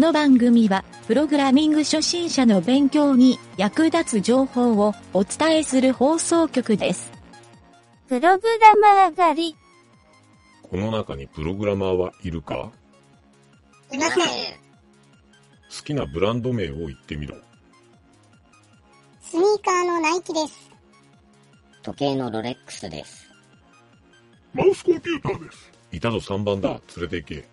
の番組は、プログラミング初心者の勉強に役立つ情報をお伝えする放送局です。プログラマー狩り。この中にプログラマーはいるか？いません。好きなブランド名を言ってみろ。スニーカーのナイキです。時計のロレックスです。マウスコンピューターです。いたぞ3番だ。連れて行け。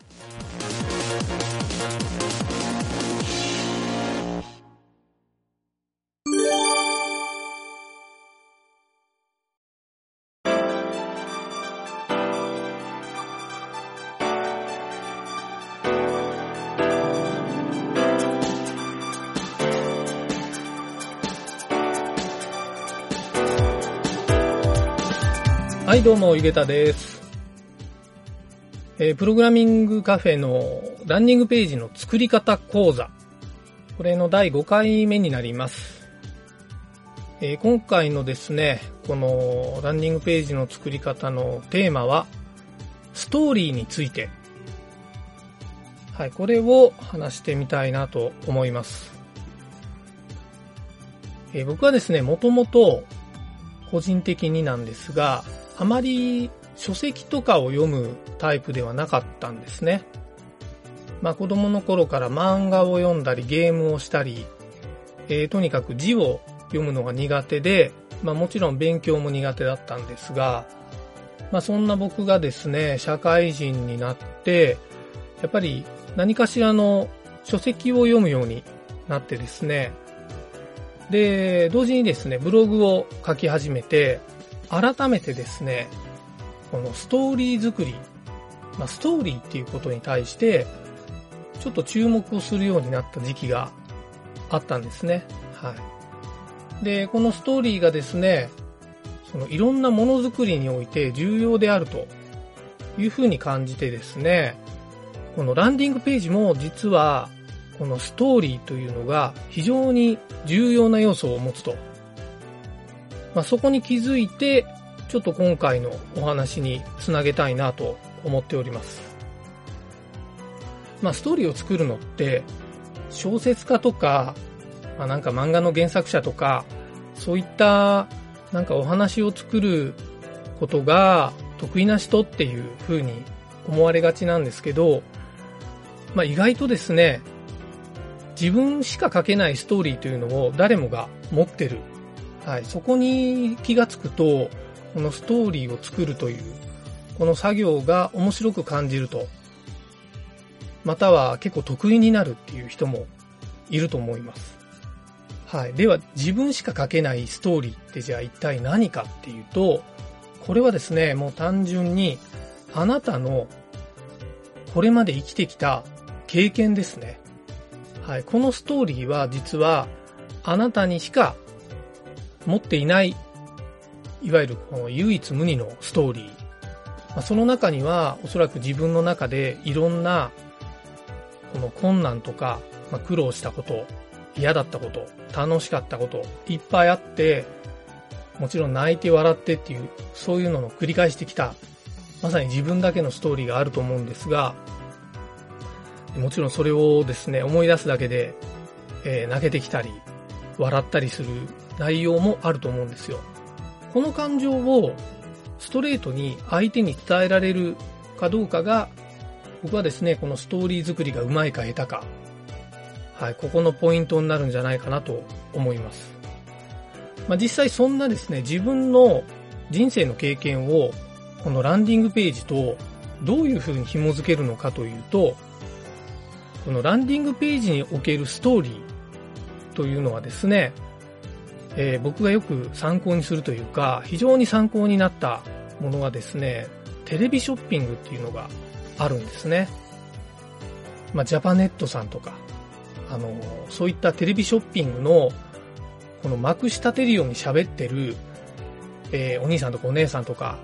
はい、どうも、ゆげたです。えープログラミングカフェのランニングページの作り方講座。これの第5回目になります。えー今回のですね、このランニングページの作り方のテーマは、ストーリーについて。はい、これを話してみたいなと思います。えー僕はですね、もともと個人的になんですが、あまり書籍とかを読むタイプではなかったんですね。まあ子供の頃から漫画を読んだりゲームをしたり、えーとにかく字を読むのが苦手で、まあもちろん勉強も苦手だったんですが、まあそんな僕がですね、社会人になって、やっぱり何かしらの書籍を読むようになってですね、で、同時にですね、ブログを書き始めて、改めてですね、このストーリー作り、まあ、ストーリーっていうことに対して、ちょっと注目をするようになった時期があったんですね。はい。で、このストーリーがですね、そのいろんなものづくりにおいて重要であるというふうに感じてですね、このランディングページも実はこのストーリーというのが非常に重要な要素を持つと。まあ、そこに気づいて、ちょっと今回のお話につなげたいなと思っております。まあ、ストーリーを作るのって、小説家とか、まあ、なんか漫画の原作者とか、そういったなんかお話を作ることが得意な人っていう風に思われがちなんですけど、まあ、意外とですね、自分しか書けないストーリーというのを誰もが持ってる。はい。そこに気がつくと、このストーリーを作るという、この作業が面白く感じると。または結構得意になるっていう人もいると思います。はい。では、自分しか書けないストーリーってじゃあ一体何かっていうと、これはですね、もう単純に、あなたのこれまで生きてきた経験ですね。はい。このストーリーは実はあなたにしか持っていない、いわゆるこの唯一無二のストーリー。まあ、その中にはおそらく自分の中でいろんなこの困難とか、まあ、苦労したこと、嫌だったこと、楽しかったこと、いっぱいあって、もちろん泣いて笑ってっていう、そういうのの繰り返してきた、まさに自分だけのストーリーがあると思うんですが、もちろんそれをですね、思い出すだけで、えー泣けてきたり、笑ったりする内容もあると思うんですよ。この感情をストレートに相手に伝えられるかどうかが、僕はですね、このストーリー作りがうまいか下手か、はい、ここのポイントになるんじゃないかなと思います。まあ、実際そんなですね、自分の人生の経験を、このランディングページとどういう風に紐づけるのかというと、このランディングページにおけるストーリーというのはですね、えー僕がよく参考にするというか、非常に参考になったものがですね、テレビショッピングっていうのがあるんですね。まあ、ジャパネットさんとか、あの、そういったテレビショッピングの、このまくし立てるように喋ってる、えーお兄さんとかお姉さんとか、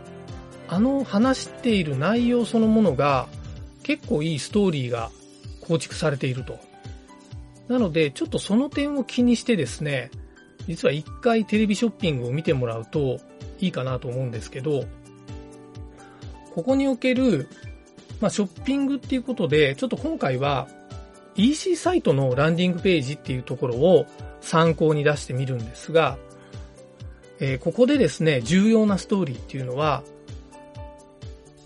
あの話している内容そのものが、結構いいストーリーが構築されていると。なので、ちょっとその点を気にしてですね、実は一回テレビショッピングを見てもらうといいかなと思うんですけど、ここにおける、まあ、ショッピングっていうことで、ちょっと今回は、EC サイトのランディングページっていうところを参考に出してみるんですが、えー、ここでですね、重要なストーリーっていうのは、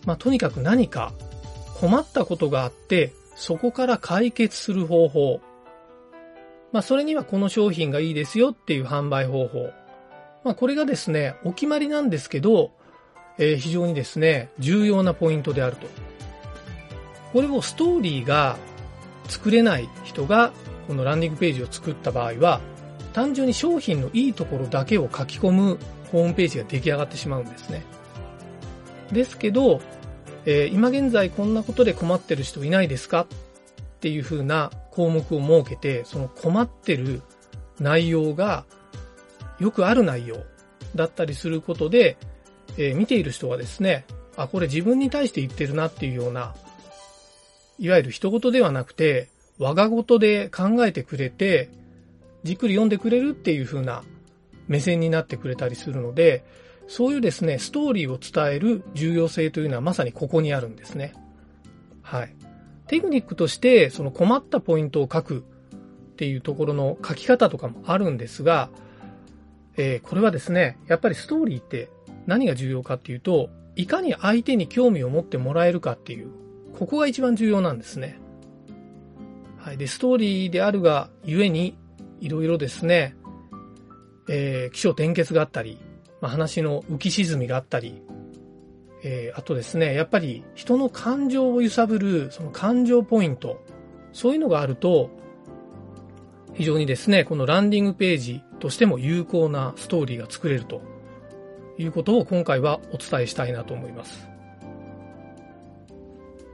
まあ、とにかく何か困ったことがあって、そこから解決する方法。まあ、それにはこの商品がいいですよっていう販売方法。まあ、これがですね、お決まりなんですけど、えー、非常にですね、重要なポイントであると。これをストーリーが作れない人がこのランディングページを作った場合は、単純に商品のいいところだけを書き込むホームページが出来上がってしまうんですね。ですけど、えー、今現在こんなことで困ってる人いないですか？っていう風な項目を設けて、その困ってる内容がよくある内容だったりすることで、えー、見ている人はですね、あ、これ自分に対して言ってるなっていうような、いわゆる人事ではなくて、我が事で考えてくれて、じっくり読んでくれるっていう風な目線になってくれたりするので、そういうですね、ストーリーを伝える重要性というのはまさにここにあるんですね。はい。テクニックとして、その困ったポイントを書くっていうところの書き方とかもあるんですが、えー、これはですね、やっぱりストーリーって何が重要かっていうと、いかに相手に興味を持ってもらえるかっていう、ここが一番重要なんですね。はい。で、ストーリーであるがゆえに、いろいろですね、えー、気象転結があったり、まあ、話の浮き沈みがあったり、えー、あとですね、やっぱり人の感情を揺さぶる、その感情ポイント、そういうのがあると、非常にですね、このランディングページとしても有効なストーリーが作れるということを今回はお伝えしたいなと思います。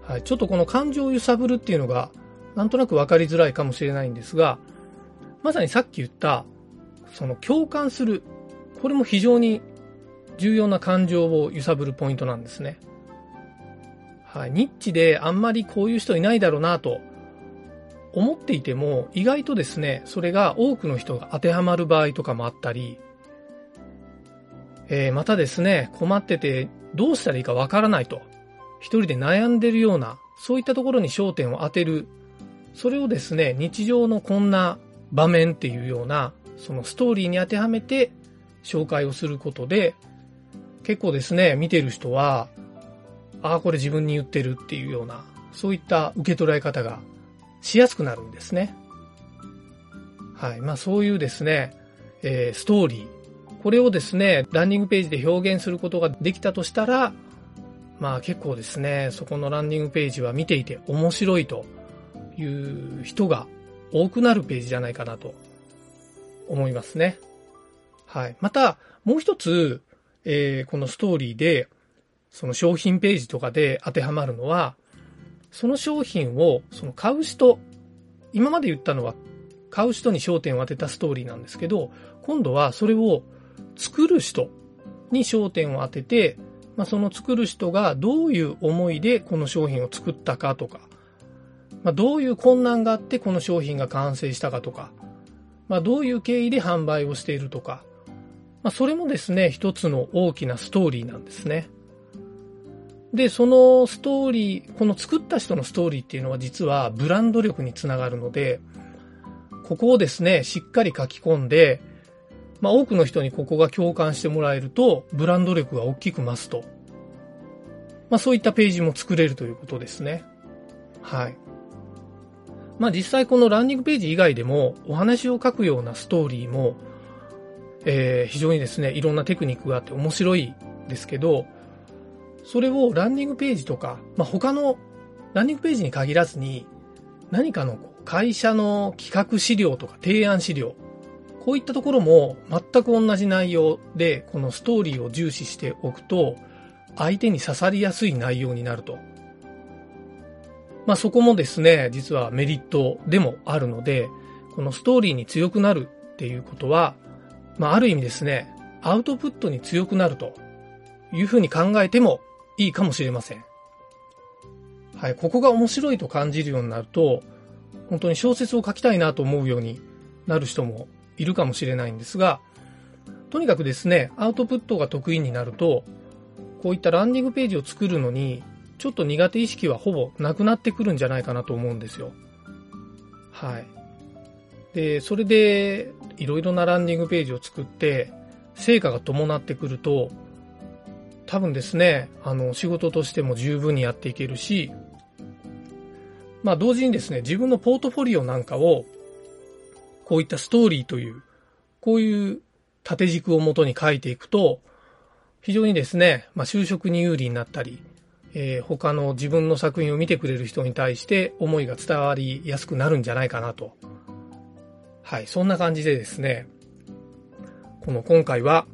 はい、ちょっとこの感情を揺さぶるっていうのがなんとなくわかりづらいかもしれないんですが、まさにさっき言ったその共感する、これも非常に重要な感情を揺さぶるポイントなんですね。はい、ニッチであんまりこういう人いないだろうなと思っていても、意外とですね、それが多くの人が当てはまる場合とかもあったり、えー、またですね、困っててどうしたらいいかわからないと、一人で悩んでるような、そういったところに焦点を当てる、それをですね、日常のこんな場面っていうような、そのストーリーに当てはめて紹介をすることで、結構ですね、見てる人は、ああ、これ自分に言ってるっていうような、そういった受け捉え方がしやすくなるんですね。はい。まあそういうですね、えー、ストーリー。これをですね、ランニングページで表現することができたとしたら、まあ結構ですね、そこのランニングページは見ていて面白いという人が多くなるページじゃないかなと思いますね。はい。また、もう一つ、えー、このストーリーで、その商品ページとかで当てはまるのは、その商品をその買う人、今まで言ったのは買う人に焦点を当てたストーリーなんですけど、今度はそれを作る人に焦点を当てて、まあ、その作る人がどういう思いでこの商品を作ったかとか、まあ、どういう困難があってこの商品が完成したかとか、まあ、どういう経緯で販売をしているとか、まあ、それもですね、一つの大きなストーリーなんですね。で、そのストーリー、この作った人のストーリーっていうのは実はブランド力につながるので、ここをですね、しっかり書き込んで、まあ多くの人にここが共感してもらえると、ブランド力が大きく増すと。まあそういったページも作れるということですね。はい。まあ実際このランディングページ以外でもお話を書くようなストーリーも、えー、非常にですね、いろんなテクニックがあって面白いですけど、それをランディングページとか、まあ、他のランディングページに限らずに、何かの会社の企画資料とか提案資料、こういったところも全く同じ内容で、このストーリーを重視しておくと、相手に刺さりやすい内容になると。まあそこもですね、実はメリットでもあるので、このストーリーに強くなるっていうことは、まあある意味ですね、アウトプットに強くなるというふうに考えてもいいかもしれません。はい、ここが面白いと感じるようになると、本当に小説を書きたいなと思うようになる人もいるかもしれないんですが、とにかくですね、アウトプットが得意になると、こういったランディングページを作るのに、ちょっと苦手意識はほぼなくなってくるんじゃないかなと思うんですよ。はい。で、それで、いろいろなランディングページを作って、成果が伴ってくると、多分ですね、あの、仕事としても十分にやっていけるし、まあ同時にですね、自分のポートフォリオなんかを、こういったストーリーという、こういう縦軸をもとに書いていくと、非常にですね、まあ就職に有利になったり、えー他の自分の作品を見てくれる人に対して思いが伝わりやすくなるんじゃないかなと。はい、そんな感じでですね、この今回は、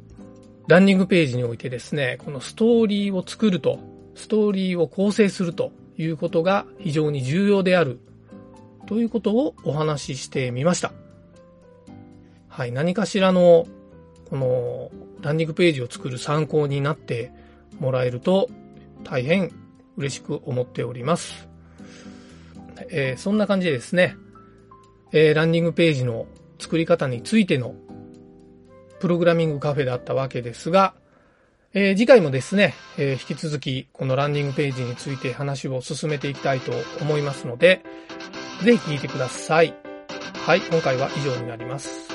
ランニングページにおいてですね、このストーリーを作ると、ストーリーを構成するということが非常に重要であるということをお話ししてみました。はい、何かしらの、この、ランニングページを作る参考になってもらえると大変嬉しく思っております。えーそんな感じでですね、えーランニングページの作り方についてのプログラミングカフェだったわけですが、えー次回もですね、えー引き続きこのランディングページについて話を進めていきたいと思いますので、ぜひ聞いてください。はい、今回は以上になります。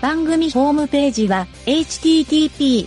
番組ホームページは http://